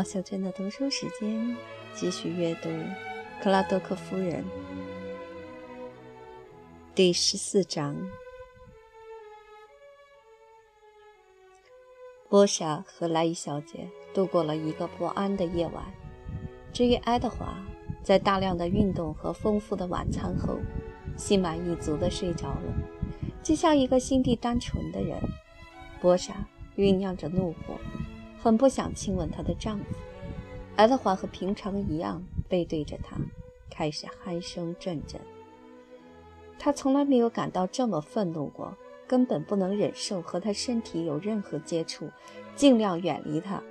好，小娟的读书时间，继续阅读《克拉多克夫人》第十四章。波莎和莱伊小姐度过了一个不安的夜晚。至于爱德华，在大量的运动和丰富的晚餐后，心满意足地睡着了，就像一个心地单纯的人。波莎酝酿着怒火。很不想亲吻她的丈夫，爱德华和平常一样背对着她，开始鼾声阵阵。他从来没有感到这么愤怒过，根本不能忍受和他身体有任何接触，尽量远离他。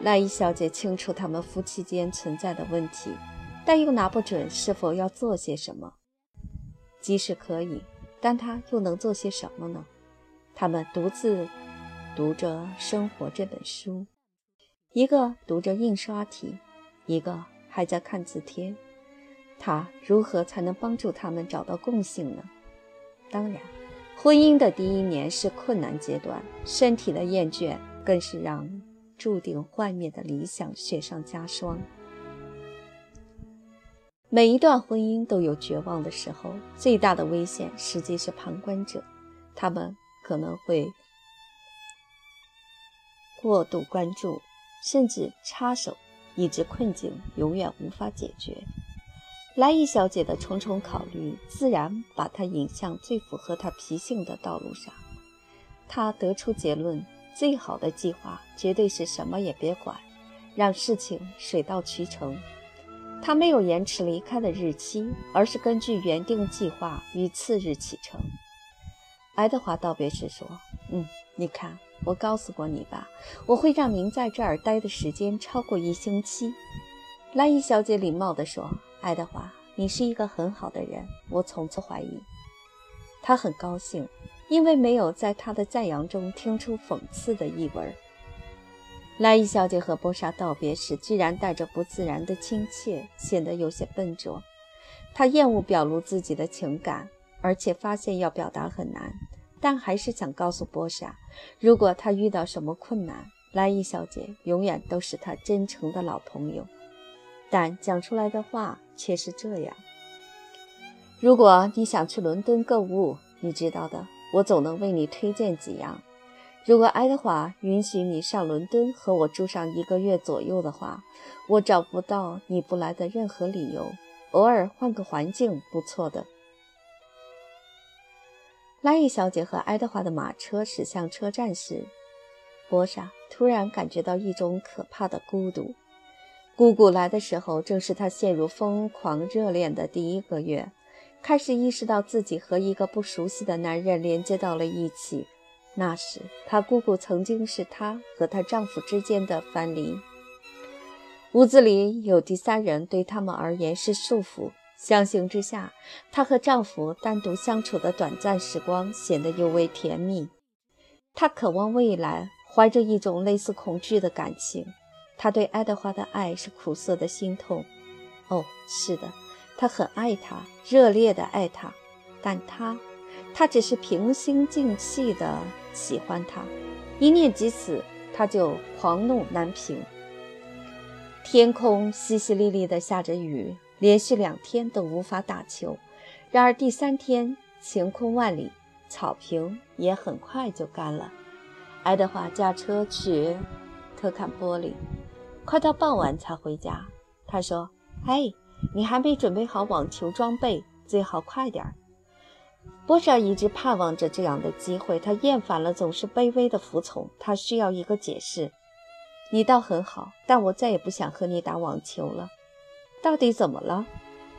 赖伊小姐清楚他们夫妻间存在的问题，但又拿不准是否要做些什么。即使可以，但她又能做些什么呢？他们独自。读着《生活》这本书，一个读着印刷体，一个还在看字帖。他如何才能帮助他们找到共性呢？当然，婚姻的第一年是困难阶段，身体的厌倦更是让注定幻灭的理想雪上加霜。每一段婚姻都有绝望的时候，最大的危险实际是旁观者，他们可能会。过度关注，甚至插手，以致困境永远无法解决。莱伊小姐的重重考虑，自然把她引向最符合她脾性的道路上。她得出结论：最好的计划绝对是什么也别管，让事情水到渠成。她没有延迟离开的日期，而是根据原定计划于次日启程。爱德华道别时说：“嗯，你看。”我告诉过你吧，我会让您在这儿待的时间超过一星期。”莱伊小姐礼貌地说，“爱德华，你是一个很好的人，我从不怀疑。”他很高兴，因为没有在他的赞扬中听出讽刺的意味。莱伊小姐和波莎道别时，居然带着不自然的亲切，显得有些笨拙。她厌恶表露自己的情感，而且发现要表达很难。但还是想告诉波莎，如果他遇到什么困难，莱伊小姐永远都是他真诚的老朋友。但讲出来的话却是这样：如果你想去伦敦购物，你知道的，我总能为你推荐几样。如果爱德华允许你上伦敦和我住上一个月左右的话，我找不到你不来的任何理由。偶尔换个环境，不错的。拉伊小姐和爱德华的马车驶向车站时，波莎突然感觉到一种可怕的孤独。姑姑来的时候，正是她陷入疯狂热恋的第一个月，开始意识到自己和一个不熟悉的男人连接到了一起。那时，她姑姑曾经是她和她丈夫之间的藩篱。屋子里有第三人，对他们而言是束缚。相形之下，她和丈夫单独相处的短暂时光显得尤为甜蜜。她渴望未来，怀着一种类似恐惧的感情。她对爱德华的爱是苦涩的心痛。哦，是的，她很爱他，热烈的爱他。但他，他只是平心静气的喜欢他。一念及此，他就狂怒难平。天空淅淅沥沥地下着雨。连续两天都无法打球，然而第三天晴空万里，草坪也很快就干了。爱德华驾车去特坎波里，快到傍晚才回家。他说：“嘿，你还没准备好网球装备，最好快点儿。”波莎一直盼望着这样的机会，他厌烦了总是卑微的服从。他需要一个解释。你倒很好，但我再也不想和你打网球了。到底怎么了？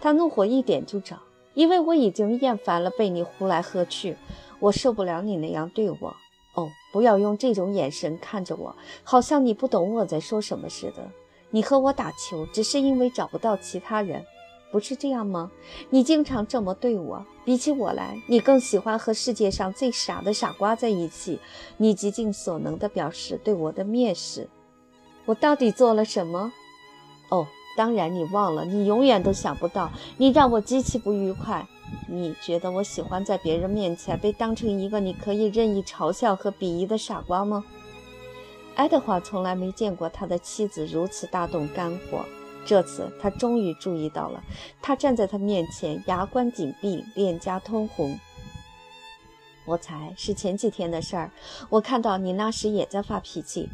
他怒火一点就着，因为我已经厌烦了被你呼来喝去，我受不了你那样对我。哦，不要用这种眼神看着我，好像你不懂我在说什么似的。你和我打球只是因为找不到其他人，不是这样吗？你经常这么对我，比起我来，你更喜欢和世界上最傻的傻瓜在一起。你极尽所能地表示对我的蔑视。我到底做了什么？哦。当然，你忘了，你永远都想不到，你让我极其不愉快。你觉得我喜欢在别人面前被当成一个你可以任意嘲笑和鄙夷的傻瓜吗？爱德华从来没见过他的妻子如此大动肝火。这次他终于注意到了，他站在他面前，牙关紧闭，脸颊通红。我猜是前几天的事儿。我看到你那时也在发脾气。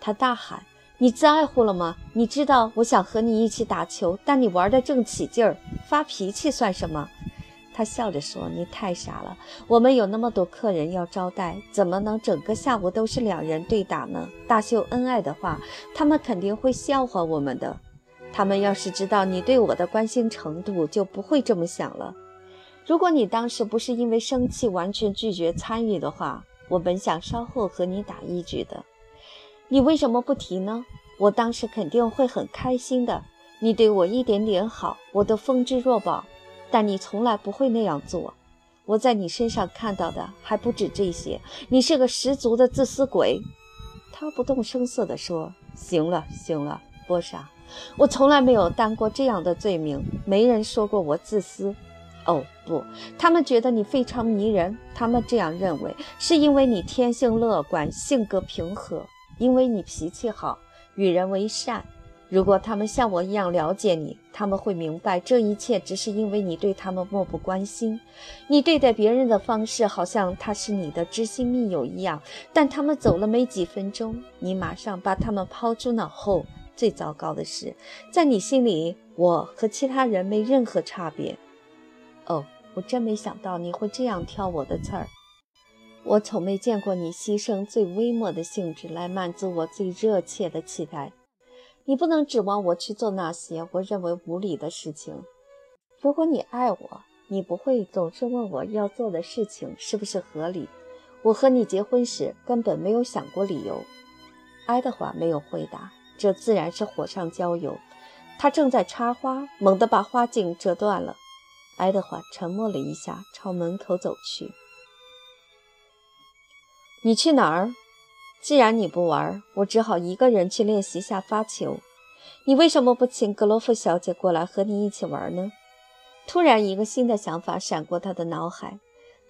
他大喊：“你在乎了吗？你知道我想和你一起打球，但你玩得正起劲儿，发脾气算什么？”他笑着说：“你太傻了，我们有那么多客人要招待，怎么能整个下午都是两人对打呢？大秀恩爱的话，他们肯定会笑话我们的。他们要是知道你对我的关心程度，就不会这么想了。如果你当时不是因为生气完全拒绝参与的话，我本想稍后和你打一局的。你为什么不提呢？我当时肯定会很开心的。你对我一点点好，我都封之若宝。”但你从来不会那样做，我在你身上看到的还不止这些。你是个十足的自私鬼。他不动声色地说：“行了，行了，波莎，我从来没有担过这样的罪名。没人说过我自私。哦，不，他们觉得你非常迷人。他们这样认为，是因为你天性乐观，性格平和，因为你脾气好，与人为善。”如果他们像我一样了解你，他们会明白这一切只是因为你对他们漠不关心。你对待别人的方式好像他是你的知心密友一样，但他们走了没几分钟，你马上把他们抛诸脑后。最糟糕的是，在你心里，我和其他人没任何差别。哦，我真没想到你会这样挑我的刺儿。我从没见过你牺牲最微末的兴致来满足我最热切的期待。你不能指望我去做那些我认为无理的事情。如果你爱我，你不会总是问我要做的事情是不是合理。我和你结婚时根本没有想过理由。爱德华没有回答，这自然是火上浇油。他正在插花，猛地把花茎折断了。爱德华沉默了一下，朝门口走去。你去哪儿？既然你不玩，我只好一个人去练习下发球。你为什么不请格罗夫小姐过来和你一起玩呢？突然，一个新的想法闪过他的脑海。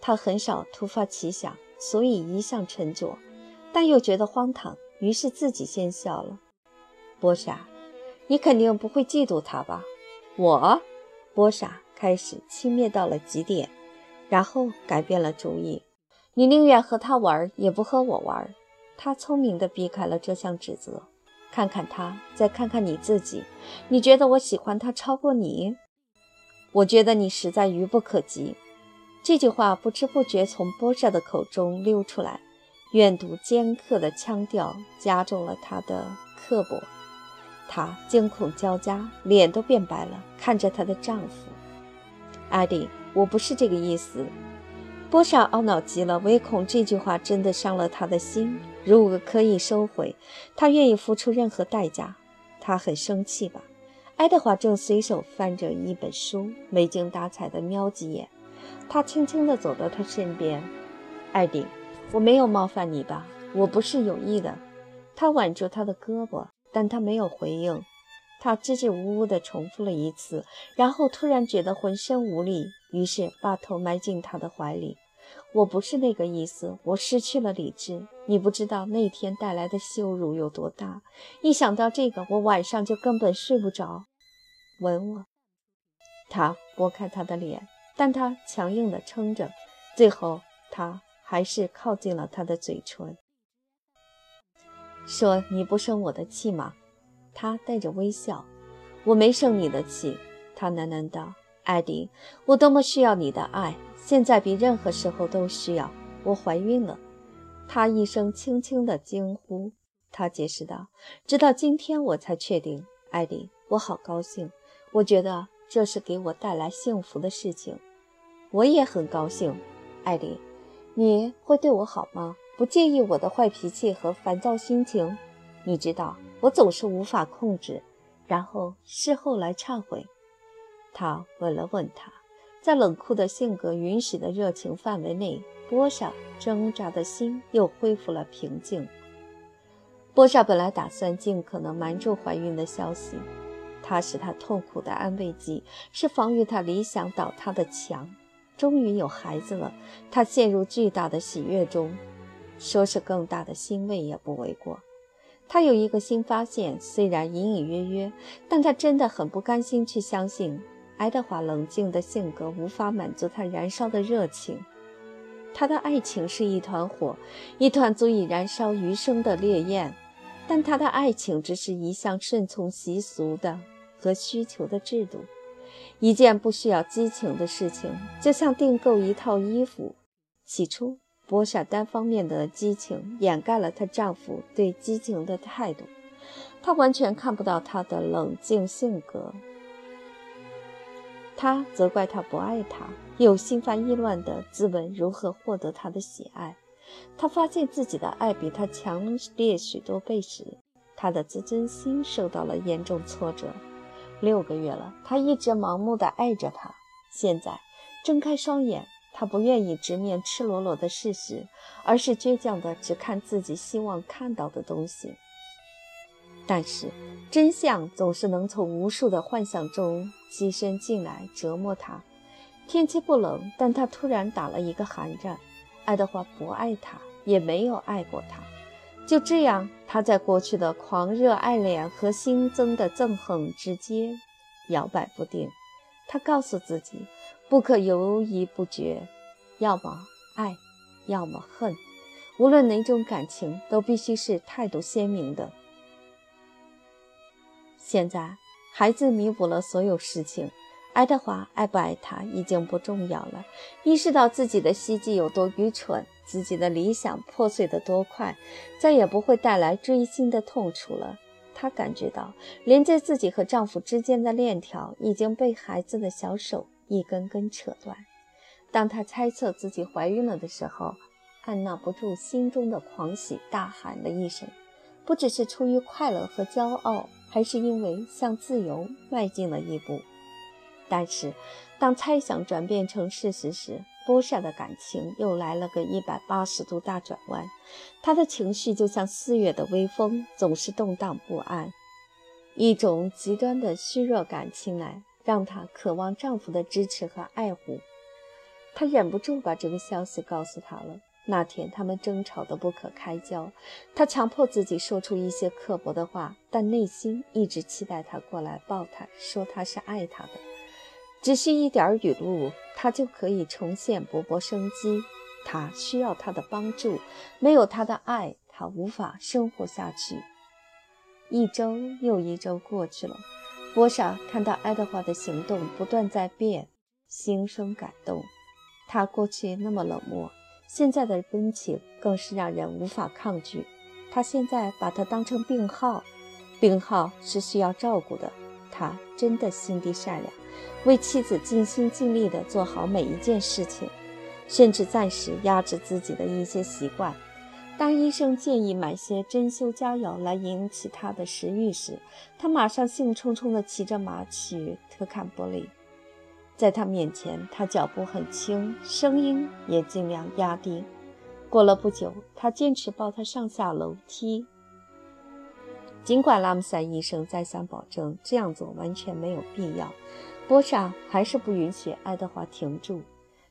他很少突发奇想，所以一向沉着，但又觉得荒唐，于是自己先笑了。波莎，你肯定不会嫉妒他吧？我，波莎开始轻蔑到了极点，然后改变了主意。你宁愿和他玩，也不和我玩。他聪明地避开了这项指责。看看他，再看看你自己，你觉得我喜欢他超过你？我觉得你实在愚不可及。这句话不知不觉从波莎的口中溜出来，怨毒尖刻的腔调加重了他的刻薄。她惊恐交加，脸都变白了，看着她的丈夫。艾迪，我不是这个意思。波莎懊恼极了，唯恐这句话真的伤了他的心。如果可以收回，他愿意付出任何代价。他很生气吧？爱德华正随手翻着一本书，没精打采地瞄几眼。他轻轻地走到他身边：“艾迪，我没有冒犯你吧？我不是有意的。”他挽住他的胳膊，但他没有回应。他支支吾吾地重复了一次，然后突然觉得浑身无力，于是把头埋进他的怀里。我不是那个意思，我失去了理智。你不知道那天带来的羞辱有多大。一想到这个，我晚上就根本睡不着。吻我。他拨开他的脸，但他强硬地撑着。最后，他还是靠近了他的嘴唇，说：“你不生我的气吗？”他带着微笑：“我没生你的气。”他喃喃道：“艾迪，我多么需要你的爱。”现在比任何时候都需要。我怀孕了，他一声轻轻的惊呼。他解释道：“直到今天我才确定，艾迪，我好高兴。我觉得这是给我带来幸福的事情。我也很高兴，艾迪。你会对我好吗？不介意我的坏脾气和烦躁心情？你知道，我总是无法控制，然后事后来忏悔。”他吻了吻她。在冷酷的性格允许的热情范围内，波莎挣扎的心又恢复了平静。波莎本来打算尽可能瞒住怀孕的消息，它是她痛苦的安慰剂，是防御她理想倒塌的墙。终于有孩子了，她陷入巨大的喜悦中，说是更大的欣慰也不为过。她有一个新发现，虽然隐隐约约，但她真的很不甘心去相信爱德华冷静的性格无法满足他燃烧的热情。他的爱情是一团火，一团足以燃烧余生的烈焰，但他的爱情只是一项顺从习俗的和需求的制度，一件不需要激情的事情，就像订购一套衣服。起初，波莎单方面的激情掩盖了她丈夫对激情的态度，她完全看不到他的冷静性格。他责怪他不爱他，又心烦意乱地自问如何获得他的喜爱。他发现自己的爱比他强烈许多倍时，他的自尊心受到了严重挫折。六个月了，他一直盲目地爱着她。现在睁开双眼，他不愿意直面赤裸裸的事实，而是倔强地只看自己希望看到的东西。但是，真相总是能从无数的幻想中栖身进来，折磨他。天气不冷，但他突然打了一个寒战。爱德华不爱他，也没有爱过他。就这样，他在过去的狂热爱恋和新增的憎恨之间摇摆不定。他告诉自己，不可犹豫不决，要么爱，要么恨。无论哪种感情，都必须是态度鲜明的。现在，孩子弥补了所有事情。爱德华爱不爱他已经不重要了。意识到自己的希冀有多愚蠢，自己的理想破碎得多快，再也不会带来锥心的痛楚了。她感觉到，连接自己和丈夫之间的链条已经被孩子的小手一根根扯断。当她猜测自己怀孕了的时候，按捺不住心中的狂喜，大喊了一声，不只是出于快乐和骄傲。还是因为向自由迈进了一步，但是当猜想转变成事实时，波莎的感情又来了个一百八十度大转弯。她的情绪就像四月的微风，总是动荡不安。一种极端的虚弱感侵来，让她渴望丈夫的支持和爱护。她忍不住把这个消息告诉他了。那天他们争吵得不可开交，他强迫自己说出一些刻薄的话，但内心一直期待他过来抱他，说他是爱她的。只需一点语录，他就可以重现勃勃生机。他需要他的帮助，没有他的爱，他无法生活下去。一周又一周过去了，波莎看到爱德华的行动不断在变，心生感动。他过去那么冷漠。现在的温情更是让人无法抗拒。他现在把他当成病号，病号是需要照顾的。他真的心地善良，为妻子尽心尽力地做好每一件事情，甚至暂时压制自己的一些习惯。当医生建议买些珍馐佳肴来引起他的食欲时，他马上兴冲冲地骑着马去特坎波利。在他面前，他脚步很轻，声音也尽量压低。过了不久，他坚持抱他上下楼梯，尽管拉姆塞医生再三保证这样做完全没有必要，波莎还是不允许爱德华停住。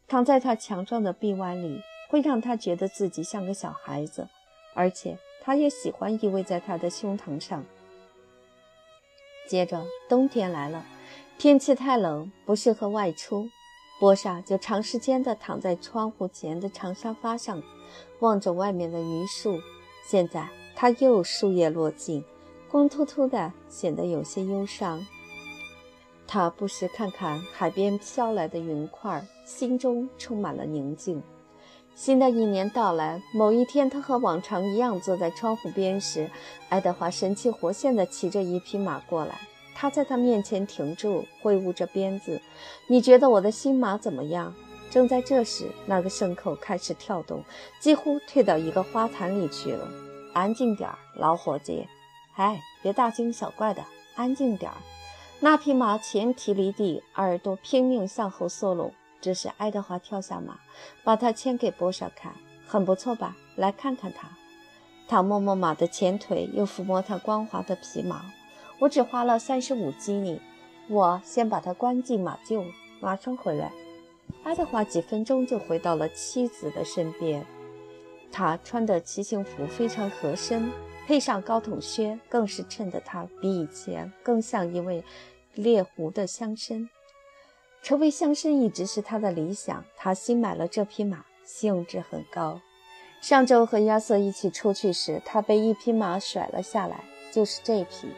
躺在他强壮的臂弯里，会让他觉得自己像个小孩子，而且他也喜欢依偎在他的胸膛上。接着，冬天来了。天气太冷，不适合外出。波莎就长时间地躺在窗户前的长沙发上，望着外面的榆树。现在它又树叶落尽，光秃秃的，显得有些忧伤。他不时看看海边飘来的云块，心中充满了宁静。新的一年到来，某一天，他和往常一样坐在窗户边时，爱德华神气活现地骑着一匹马过来。他在他面前停住，挥舞着鞭子。你觉得我的新马怎么样？正在这时，那个牲口开始跳动，几乎退到一个花坛里去了。安静点儿，老伙计！哎，别大惊小怪的，安静点儿。那匹马前蹄离地，耳朵拼命向后缩拢。这时，爱德华跳下马，把它牵给波莎看。很不错吧？来看看它。他摸摸马的前腿，又抚摸它光滑的皮毛。我只花了三十五基尼，我先把他关进马厩，马上回来。爱德华几分钟就回到了妻子的身边，他穿的骑行服非常合身，配上高筒靴，更是衬得他比以前更像一位猎狐的乡绅。成为乡绅一直是他的理想。他新买了这匹马，兴致很高。上周和亚瑟一起出去时，他被一匹马甩了下来，就是这匹。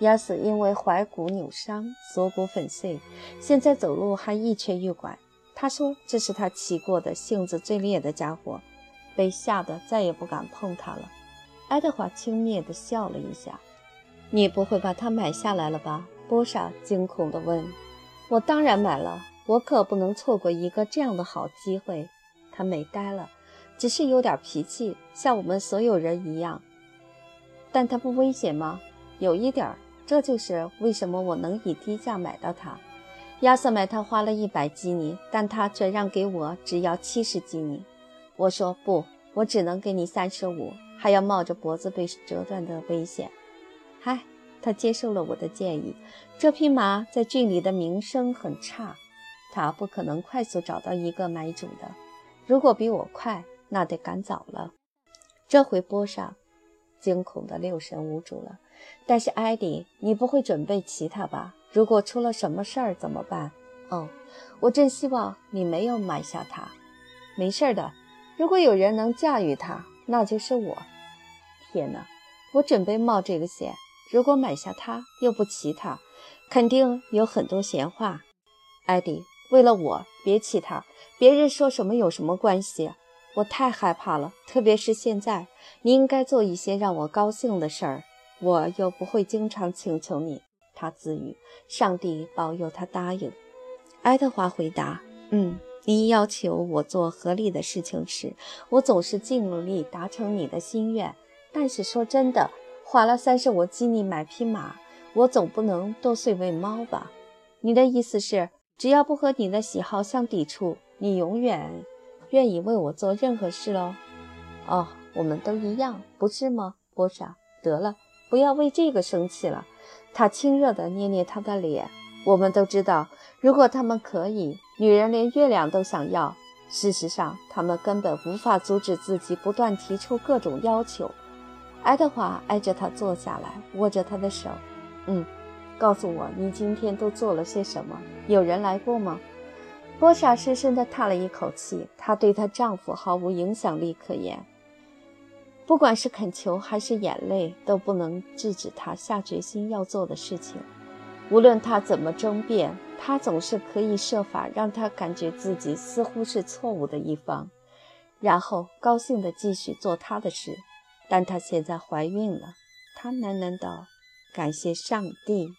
亚瑟因为踝骨扭伤，锁骨粉碎，现在走路还一瘸一拐。他说这是他骑过的性子最烈的家伙，被吓得再也不敢碰它了。爱德华轻蔑地笑了一下：“你不会把它买下来了吧？”波莎惊恐地问。我当然买了，我可不能错过一个这样的好机会。他美呆了，只是有点脾气，像我们所有人一样。但他不危险吗？有一点儿，这就是为什么我能以低价买到它。亚瑟买它花了一百基尼，但他却让给我只要七十基尼。我说不，我只能给你三十五，还要冒着脖子被折断的危险。嗨。他接受了我的建议。这匹马在郡里的名声很差，他不可能快速找到一个买主的。如果比我快，那得赶早了。这回波上惊恐的六神无主了。但是艾迪，你不会准备骑它吧？如果出了什么事儿怎么办？哦，我真希望你没有买下它。没事的，如果有人能驾驭它，那就是我。天哪，我准备冒这个险。如果买下它又不骑它，肯定有很多闲话。艾迪，为了我，别骑它。别人说什么有什么关系？我太害怕了，特别是现在。你应该做一些让我高兴的事儿，我又不会经常请求你。他自语：“上帝保佑他答应。”爱德华回答：“嗯，你要求我做合理的事情时，我总是尽力达成你的心愿。但是说真的。”花了三十五基尼买匹马，我总不能剁碎喂猫吧？你的意思是，只要不和你的喜好相抵触，你永远愿意为我做任何事喽？哦，我们都一样，不是吗，波莎？得了，不要为这个生气了。他亲热地捏捏她的脸。我们都知道，如果他们可以，女人连月亮都想要。事实上，他们根本无法阻止自己不断提出各种要求。爱德华挨着他坐下来，握着他的手。嗯，告诉我，你今天都做了些什么？有人来过吗？波莎深深地叹了一口气。她对她丈夫毫无影响力可言，不管是恳求还是眼泪，都不能制止他下决心要做的事情。无论他怎么争辩，他总是可以设法让他感觉自己似乎是错误的一方，然后高兴地继续做他的事。但她现在怀孕了，他喃喃道：“感谢上帝。”